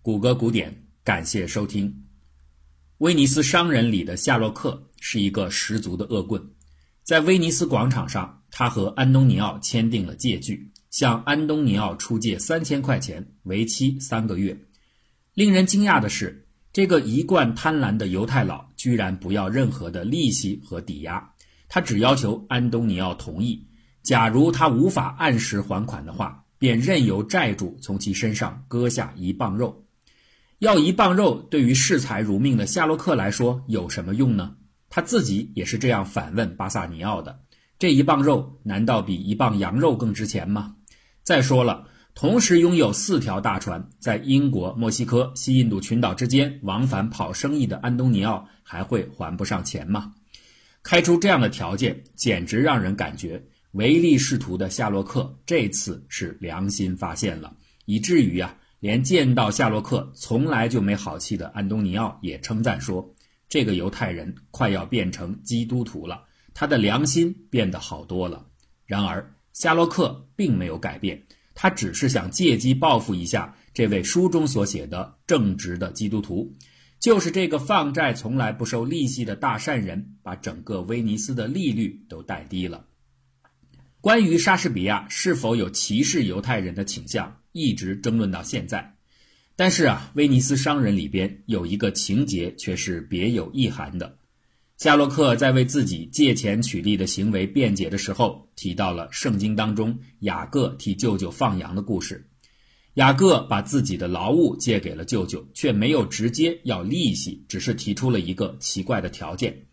谷歌古典，感谢收听。威尼斯商人里的夏洛克是一个十足的恶棍，在威尼斯广场上，他和安东尼奥签订了借据，向安东尼奥出借三千块钱，为期三个月。令人惊讶的是，这个一贯贪婪的犹太佬居然不要任何的利息和抵押，他只要求安东尼奥同意，假如他无法按时还款的话。便任由债主从其身上割下一磅肉，要一磅肉，对于视财如命的夏洛克来说有什么用呢？他自己也是这样反问巴萨尼奥的：“这一磅肉难道比一磅羊肉更值钱吗？”再说了，同时拥有四条大船，在英国、墨西哥、西印度群岛之间往返跑生意的安东尼奥还会还不上钱吗？开出这样的条件，简直让人感觉。唯利是图的夏洛克这次是良心发现了，以至于啊，连见到夏洛克从来就没好气的安东尼奥也称赞说：“这个犹太人快要变成基督徒了，他的良心变得好多了。”然而，夏洛克并没有改变，他只是想借机报复一下这位书中所写的正直的基督徒，就是这个放债从来不收利息的大善人，把整个威尼斯的利率都带低了。关于莎士比亚是否有歧视犹太人的倾向，一直争论到现在。但是啊，《威尼斯商人》里边有一个情节却是别有意涵的。夏洛克在为自己借钱取利的行为辩解的时候，提到了圣经当中雅各替舅舅放羊的故事。雅各把自己的劳务借给了舅舅，却没有直接要利息，只是提出了一个奇怪的条件。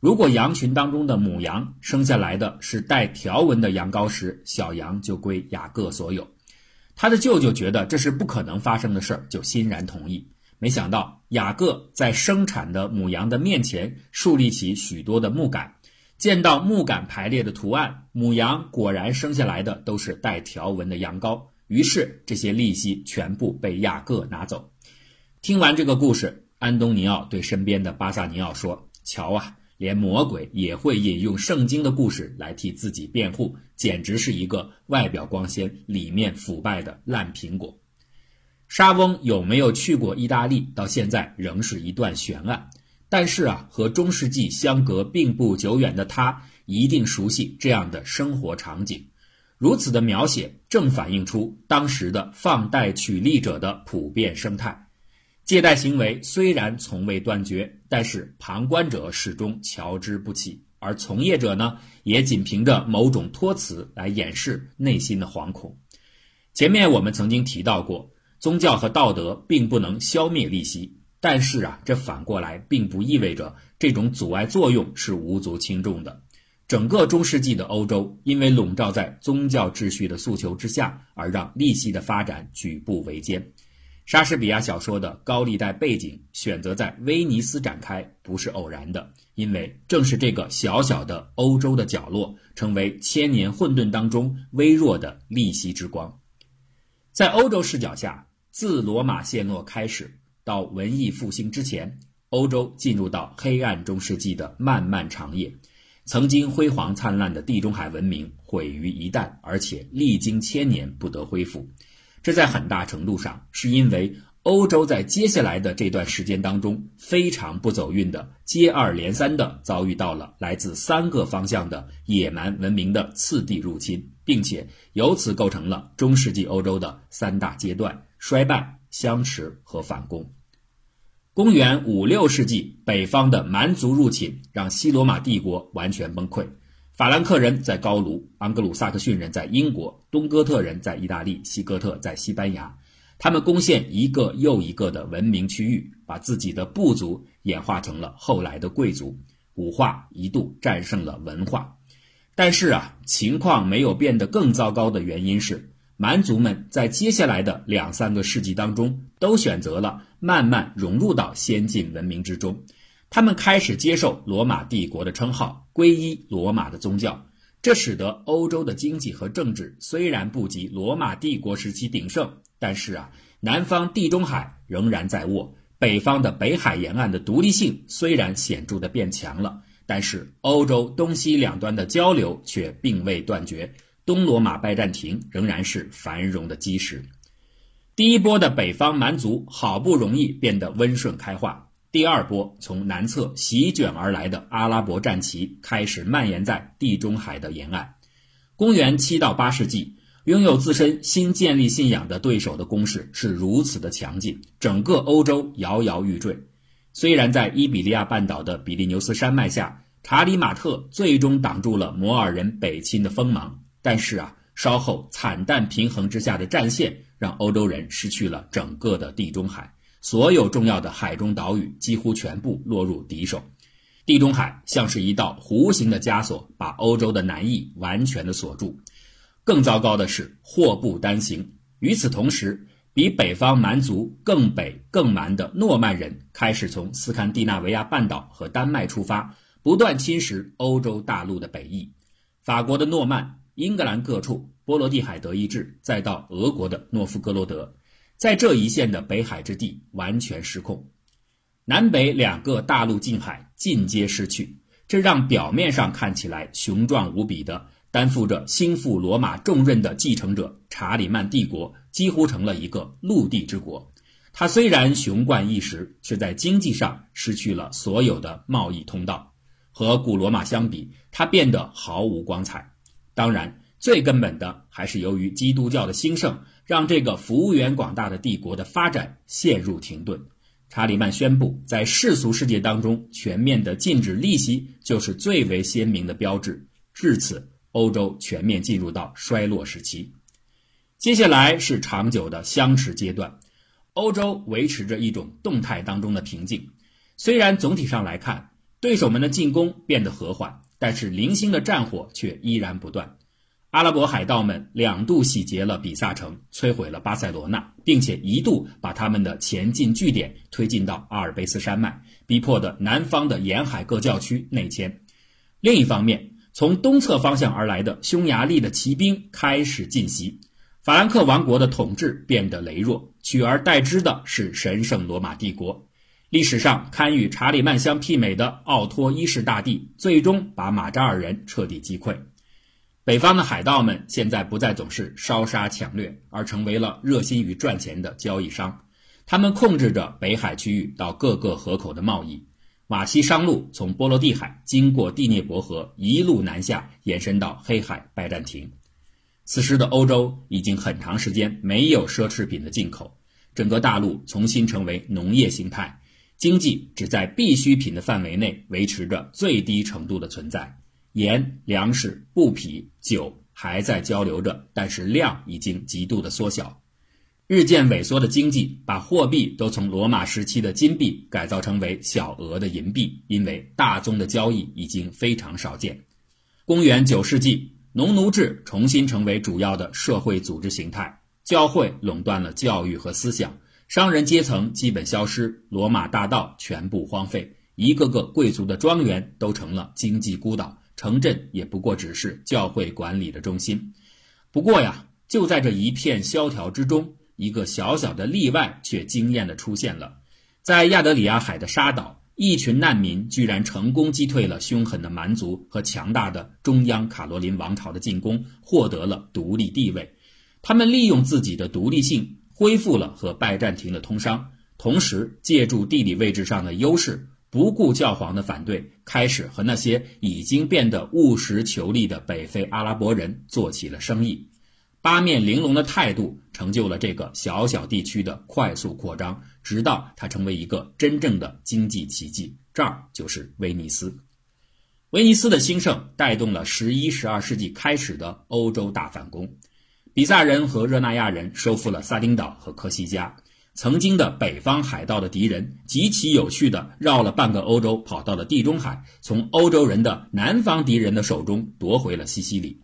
如果羊群当中的母羊生下来的是带条纹的羊羔时，小羊就归雅各所有。他的舅舅觉得这是不可能发生的事儿，就欣然同意。没想到雅各在生产的母羊的面前树立起许多的木杆，见到木杆排列的图案，母羊果然生下来的都是带条纹的羊羔。于是这些利息全部被雅各拿走。听完这个故事，安东尼奥对身边的巴萨尼奥说：“瞧啊！”连魔鬼也会引用圣经的故事来替自己辩护，简直是一个外表光鲜、里面腐败的烂苹果。沙翁有没有去过意大利，到现在仍是一段悬案。但是啊，和中世纪相隔并不久远的他，一定熟悉这样的生活场景。如此的描写，正反映出当时的放贷取利者的普遍生态。借贷行为虽然从未断绝，但是旁观者始终瞧之不起，而从业者呢，也仅凭着某种托词来掩饰内心的惶恐。前面我们曾经提到过，宗教和道德并不能消灭利息，但是啊，这反过来并不意味着这种阻碍作用是无足轻重的。整个中世纪的欧洲，因为笼罩在宗教秩序的诉求之下，而让利息的发展举步维艰。莎士比亚小说的高利贷背景选择在威尼斯展开，不是偶然的，因为正是这个小小的欧洲的角落，成为千年混沌当中微弱的利息之光。在欧洲视角下，自罗马陷落开始到文艺复兴之前，欧洲进入到黑暗中世纪的漫漫长夜。曾经辉煌灿烂的地中海文明毁于一旦，而且历经千年不得恢复。这在很大程度上是因为欧洲在接下来的这段时间当中非常不走运的，接二连三的遭遇到了来自三个方向的野蛮文明的次第入侵，并且由此构成了中世纪欧洲的三大阶段：衰败、相持和反攻。公元五六世纪，北方的蛮族入侵让西罗马帝国完全崩溃。法兰克人在高卢，安格鲁萨克逊人在英国，东哥特人在意大利，西哥特在西班牙。他们攻陷一个又一个的文明区域，把自己的部族演化成了后来的贵族。武化一度战胜了文化，但是啊，情况没有变得更糟糕的原因是，蛮族们在接下来的两三个世纪当中，都选择了慢慢融入到先进文明之中。他们开始接受罗马帝国的称号，皈依罗马的宗教，这使得欧洲的经济和政治虽然不及罗马帝国时期鼎盛，但是啊，南方地中海仍然在握，北方的北海沿岸的独立性虽然显著的变强了，但是欧洲东西两端的交流却并未断绝，东罗马拜占庭仍然是繁荣的基石。第一波的北方蛮族好不容易变得温顺开化，第二波从南侧席卷而来的阿拉伯战旗开始蔓延在地中海的沿岸。公元七到八世纪，拥有自身新建立信仰的对手的攻势是如此的强劲，整个欧洲摇摇欲坠。虽然在伊比利亚半岛的比利牛斯山脉下，查理马特最终挡住了摩尔人北侵的锋芒，但是啊，稍后惨淡平衡之下的战线让欧洲人失去了整个的地中海，所有重要的海中岛屿几乎全部落入敌手。地中海像是一道弧形的枷锁，把欧洲的南翼完全的锁住。更糟糕的是，祸不单行。与此同时，比北方蛮族更北、更蛮的诺曼人开始从斯堪的纳维亚半岛和丹麦出发，不断侵蚀欧洲大陆的北翼。法国的诺曼、英格兰各处、波罗的海德意志，再到俄国的诺夫哥罗德，在这一线的北海之地完全失控。南北两个大陆近海尽皆失去，这让表面上看起来雄壮无比的。担负着兴复罗马重任的继承者查理曼帝国几乎成了一个陆地之国。它虽然雄冠一时，却在经济上失去了所有的贸易通道。和古罗马相比，它变得毫无光彩。当然，最根本的还是由于基督教的兴盛，让这个幅员广大的帝国的发展陷入停顿。查理曼宣布，在世俗世界当中，全面的禁止利息就是最为鲜明的标志。至此。欧洲全面进入到衰落时期，接下来是长久的相持阶段。欧洲维持着一种动态当中的平静，虽然总体上来看，对手们的进攻变得和缓，但是零星的战火却依然不断。阿拉伯海盗们两度洗劫了比萨城，摧毁了巴塞罗那，并且一度把他们的前进据点推进到阿尔卑斯山脉，逼迫的南方的沿海各教区内迁。另一方面，从东侧方向而来的匈牙利的骑兵开始进袭，法兰克王国的统治变得羸弱，取而代之的是神圣罗马帝国。历史上堪与查理曼相媲美的奥托一世大帝，最终把马扎尔人彻底击溃。北方的海盗们现在不再总是烧杀抢掠，而成为了热心于赚钱的交易商，他们控制着北海区域到各个河口的贸易。瓦西商路从波罗的海经过第聂伯河，一路南下，延伸到黑海拜占庭。此时的欧洲已经很长时间没有奢侈品的进口，整个大陆重新成为农业形态，经济只在必需品的范围内维持着最低程度的存在。盐、粮食、布匹、酒还在交流着，但是量已经极度的缩小。日渐萎缩的经济把货币都从罗马时期的金币改造成为小额的银币，因为大宗的交易已经非常少见。公元九世纪，农奴制重新成为主要的社会组织形态，教会垄断了教育和思想，商人阶层基本消失，罗马大道全部荒废，一个个贵族的庄园都成了经济孤岛，城镇也不过只是教会管理的中心。不过呀，就在这一片萧条之中。一个小小的例外却惊艳地出现了，在亚得里亚海的沙岛，一群难民居然成功击退了凶狠的蛮族和强大的中央卡罗林王朝的进攻，获得了独立地位。他们利用自己的独立性，恢复了和拜占庭的通商，同时借助地理位置上的优势，不顾教皇的反对，开始和那些已经变得务实求利的北非阿拉伯人做起了生意。八面玲珑的态度成就了这个小小地区的快速扩张，直到它成为一个真正的经济奇迹。这儿就是威尼斯。威尼斯的兴盛带动了十一、十二世纪开始的欧洲大反攻。比萨人和热那亚人收复了萨丁岛和科西嘉，曾经的北方海盗的敌人极其有趣的绕了半个欧洲，跑到了地中海，从欧洲人的南方敌人的手中夺回了西西里。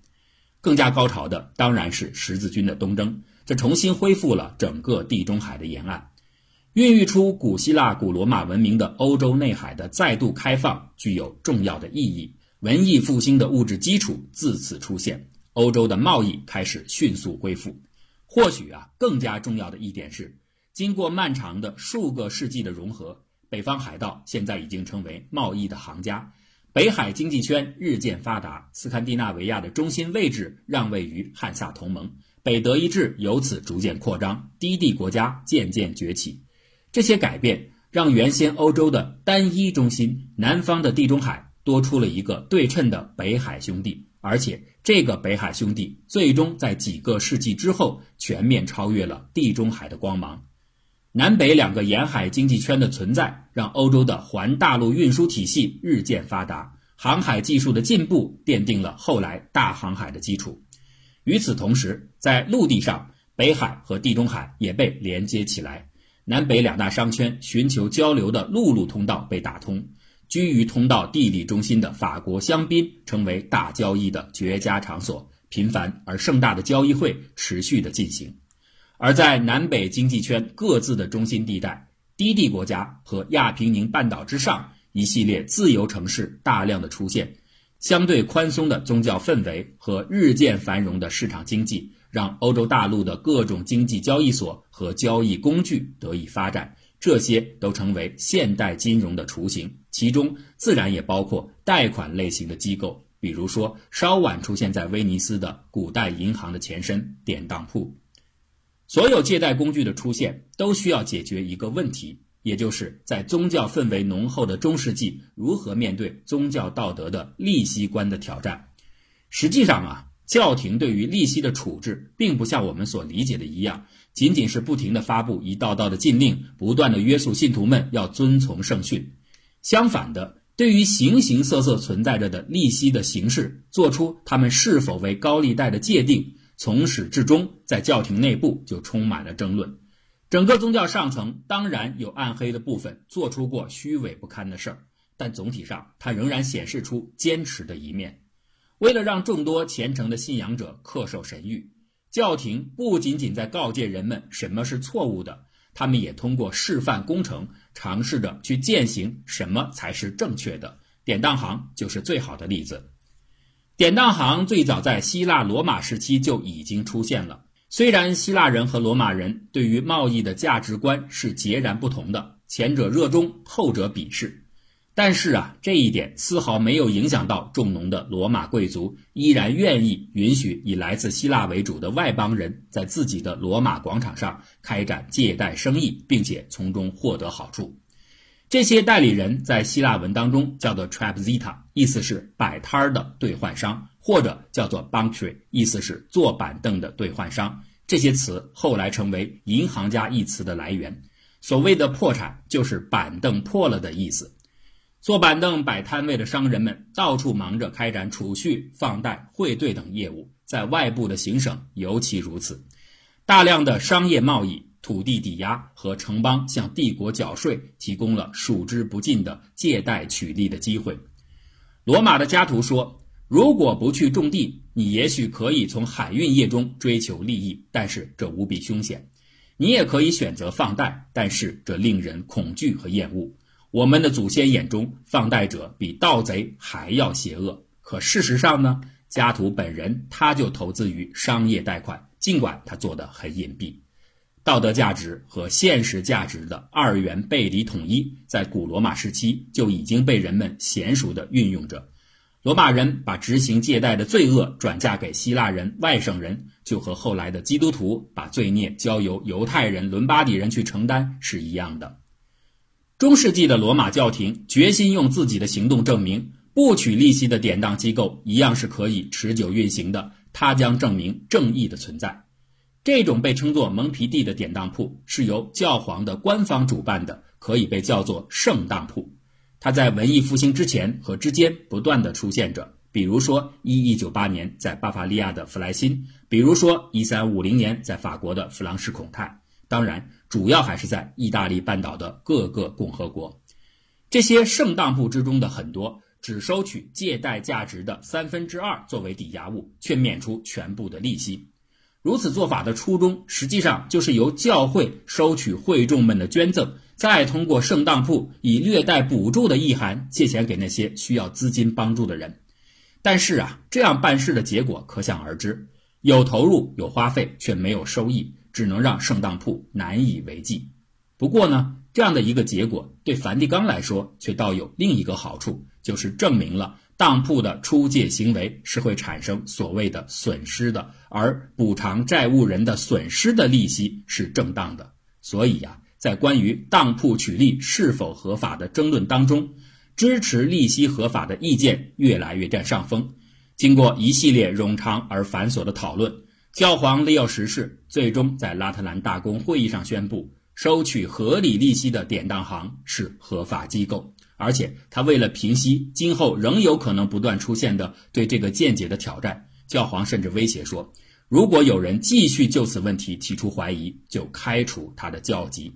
更加高潮的当然是十字军的东征，这重新恢复了整个地中海的沿岸，孕育出古希腊、古罗马文明的欧洲内海的再度开放，具有重要的意义。文艺复兴的物质基础自此出现，欧洲的贸易开始迅速恢复。或许啊，更加重要的一点是，经过漫长的数个世纪的融合，北方海盗现在已经成为贸易的行家。北海经济圈日渐发达，斯堪的纳维亚的中心位置让位于汉萨同盟，北德意志由此逐渐扩张，低地国家渐渐崛起。这些改变让原先欧洲的单一中心南方的地中海多出了一个对称的北海兄弟，而且这个北海兄弟最终在几个世纪之后全面超越了地中海的光芒。南北两个沿海经济圈的存在，让欧洲的环大陆运输体系日渐发达，航海技术的进步奠定了后来大航海的基础。与此同时，在陆地上，北海和地中海也被连接起来，南北两大商圈寻求交流的陆路通道被打通。居于通道地理中心的法国香槟成为大交易的绝佳场所，频繁而盛大的交易会持续的进行。而在南北经济圈各自的中心地带，低地国家和亚平宁半岛之上，一系列自由城市大量的出现。相对宽松的宗教氛围和日渐繁荣的市场经济，让欧洲大陆的各种经济交易所和交易工具得以发展，这些都成为现代金融的雏形。其中自然也包括贷款类型的机构，比如说稍晚出现在威尼斯的古代银行的前身——典当铺。所有借贷工具的出现，都需要解决一个问题。也就是在宗教氛围浓厚的中世纪，如何面对宗教道德的利息观的挑战？实际上啊，教廷对于利息的处置，并不像我们所理解的一样，仅仅是不停的发布一道道的禁令，不断的约束信徒们要遵从圣训。相反的，对于形形色色存在着的利息的形式，做出他们是否为高利贷的界定，从始至终，在教廷内部就充满了争论。整个宗教上层当然有暗黑的部分，做出过虚伪不堪的事儿，但总体上它仍然显示出坚持的一面。为了让众多虔诚的信仰者恪守神谕，教廷不仅仅在告诫人们什么是错误的，他们也通过示范工程，尝试着去践行什么才是正确的。典当行就是最好的例子。典当行最早在希腊罗马时期就已经出现了。虽然希腊人和罗马人对于贸易的价值观是截然不同的，前者热衷，后者鄙视，但是啊，这一点丝毫没有影响到重农的罗马贵族依然愿意允许以来自希腊为主的外邦人在自己的罗马广场上开展借贷生意，并且从中获得好处。这些代理人在希腊文当中叫做 trapzita，意思是摆摊儿的兑换商。或者叫做 bankry，意思是坐板凳的兑换商。这些词后来成为银行家一词的来源。所谓的破产，就是板凳破了的意思。坐板凳摆摊位的商人们到处忙着开展储蓄、放贷、汇兑等业务，在外部的行省尤其如此。大量的商业贸易、土地抵押和城邦向帝国缴税，提供了数之不尽的借贷取利的机会。罗马的家徒说。如果不去种地，你也许可以从海运业中追求利益，但是这无比凶险。你也可以选择放贷，但是这令人恐惧和厌恶。我们的祖先眼中，放贷者比盗贼还要邪恶。可事实上呢？家图本人他就投资于商业贷款，尽管他做得很隐蔽。道德价值和现实价值的二元背离统一，在古罗马时期就已经被人们娴熟地运用着。罗马人把执行借贷的罪恶转嫁给希腊人、外省人，就和后来的基督徒把罪孽交由犹太人、伦巴底人去承担是一样的。中世纪的罗马教廷决心用自己的行动证明，不取利息的典当机构一样是可以持久运行的。它将证明正义的存在。这种被称作蒙皮蒂的典当铺是由教皇的官方主办的，可以被叫做圣当铺。它在文艺复兴之前和之间不断的出现着，比如说一一九八年在巴伐利亚的弗莱辛，比如说一三五零年在法国的弗朗士孔泰，当然主要还是在意大利半岛的各个共和国。这些圣当铺之中的很多只收取借贷价值的三分之二作为抵押物，却免除全部的利息。如此做法的初衷，实际上就是由教会收取会众们的捐赠。再通过圣当铺以略带补助的意涵借钱给那些需要资金帮助的人，但是啊，这样办事的结果可想而知，有投入有花费却没有收益，只能让圣当铺难以为继。不过呢，这样的一个结果对梵蒂冈来说却倒有另一个好处，就是证明了当铺的出借行为是会产生所谓的损失的，而补偿债务人的损失的利息是正当的。所以呀，在关于当铺取利是否合法的争论当中，支持利息合法的意见越来越占上风。经过一系列冗长而繁琐的讨论，教皇利奥十世最终在拉特兰大公会议上宣布，收取合理利息的典当行是合法机构。而且，他为了平息今后仍有可能不断出现的对这个见解的挑战，教皇甚至威胁说，如果有人继续就此问题提出怀疑，就开除他的教籍。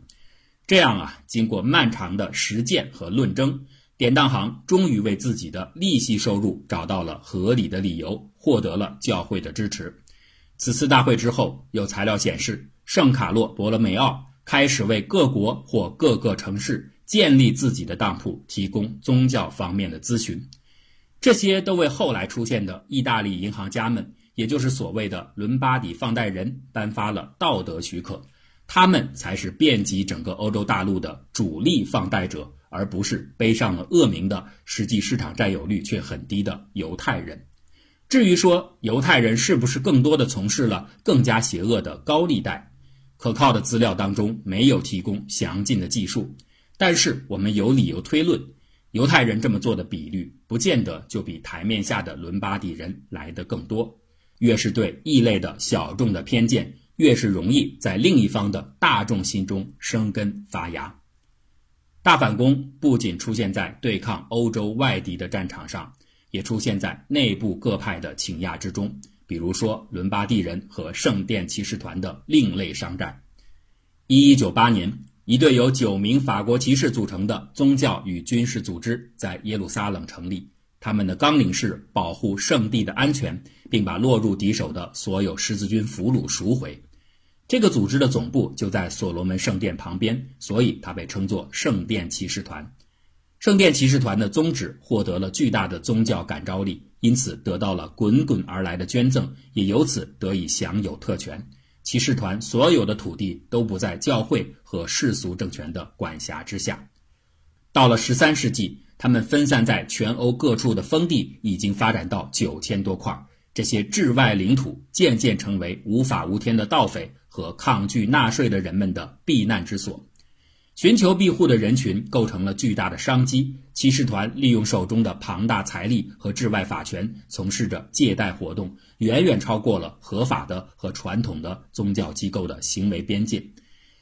这样啊，经过漫长的实践和论证。典当行终于为自己的利息收入找到了合理的理由，获得了教会的支持。此次大会之后，有材料显示，圣卡洛·博罗梅奥开始为各国或各个城市建立自己的当铺提供宗教方面的咨询。这些都为后来出现的意大利银行家们，也就是所谓的伦巴底放贷人，颁发了道德许可。他们才是遍及整个欧洲大陆的主力放贷者。而不是背上了恶名的，实际市场占有率却很低的犹太人。至于说犹太人是不是更多的从事了更加邪恶的高利贷，可靠的资料当中没有提供详尽的技术。但是我们有理由推论，犹太人这么做的比率不见得就比台面下的伦巴第人来的更多。越是对异类的小众的偏见，越是容易在另一方的大众心中生根发芽。大反攻不仅出现在对抗欧洲外敌的战场上，也出现在内部各派的倾轧之中。比如说，伦巴第人和圣殿骑士团的另类商战。一一九八年，一队由九名法国骑士组成的宗教与军事组织在耶路撒冷成立，他们的纲领是保护圣地的安全，并把落入敌手的所有十字军俘虏赎回。这个组织的总部就在所罗门圣殿旁边，所以它被称作圣殿骑士团。圣殿骑士团的宗旨获得了巨大的宗教感召力，因此得到了滚滚而来的捐赠，也由此得以享有特权。骑士团所有的土地都不在教会和世俗政权的管辖之下。到了十三世纪，他们分散在全欧各处的封地已经发展到九千多块，这些治外领土渐渐成为无法无天的盗匪。和抗拒纳税的人们的避难之所，寻求庇护的人群构成了巨大的商机。骑士团利用手中的庞大财力和治外法权，从事着借贷活动，远远超过了合法的和传统的宗教机构的行为边界。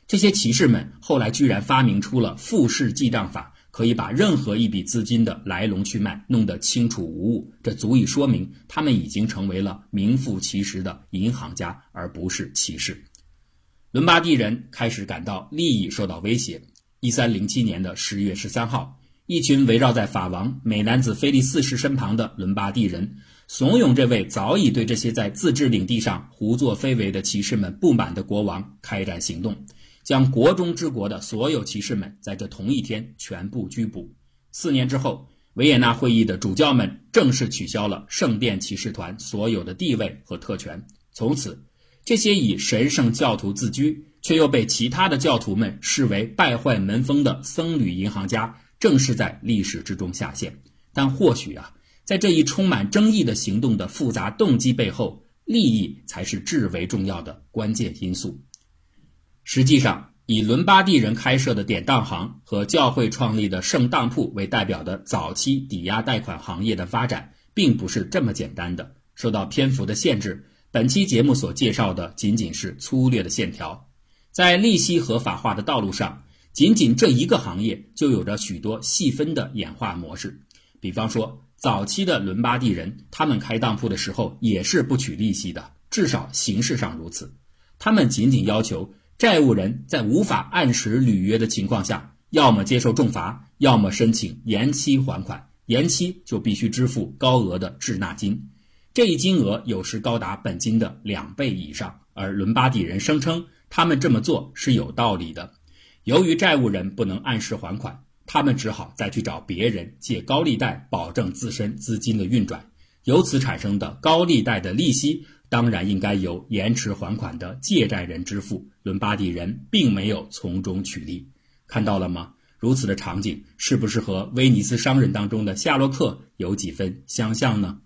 这些骑士们后来居然发明出了复式记账法。可以把任何一笔资金的来龙去脉弄得清楚无误，这足以说明他们已经成为了名副其实的银行家，而不是骑士。伦巴第人开始感到利益受到威胁。一三零七年的十月十三号，一群围绕在法王美男子菲利四世身旁的伦巴第人，怂恿这位早已对这些在自治领地上胡作非为的骑士们不满的国王开展行动。将国中之国的所有骑士们在这同一天全部拘捕。四年之后，维也纳会议的主教们正式取消了圣殿骑士团所有的地位和特权。从此，这些以神圣教徒自居却又被其他的教徒们视为败坏门风的僧侣银行家，正是在历史之中下线。但或许啊，在这一充满争议的行动的复杂动机背后，利益才是至为重要的关键因素。实际上，以伦巴第人开设的典当行和教会创立的圣当铺为代表的早期抵押贷款行业的发展，并不是这么简单的。受到篇幅的限制，本期节目所介绍的仅仅是粗略的线条。在利息合法化的道路上，仅仅这一个行业就有着许多细分的演化模式。比方说，早期的伦巴第人，他们开当铺的时候也是不取利息的，至少形式上如此。他们仅仅要求。债务人在无法按时履约的情况下，要么接受重罚，要么申请延期还款。延期就必须支付高额的滞纳金，这一金额有时高达本金的两倍以上。而伦巴第人声称他们这么做是有道理的。由于债务人不能按时还款，他们只好再去找别人借高利贷，保证自身资金的运转。由此产生的高利贷的利息。当然应该由延迟还款的借债人支付，伦巴第人并没有从中取利。看到了吗？如此的场景是不是和威尼斯商人当中的夏洛克有几分相像呢？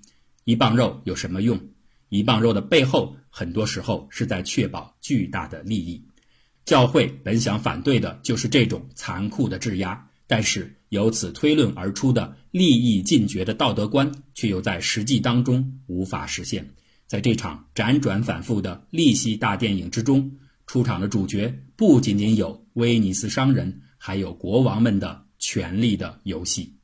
一磅肉有什么用？一磅肉的背后，很多时候是在确保巨大的利益。教会本想反对的就是这种残酷的质押，但是由此推论而出的利益尽绝的道德观，却又在实际当中无法实现。在这场辗转反复的利息大电影之中，出场的主角不仅仅有威尼斯商人。还有国王们的权力的游戏。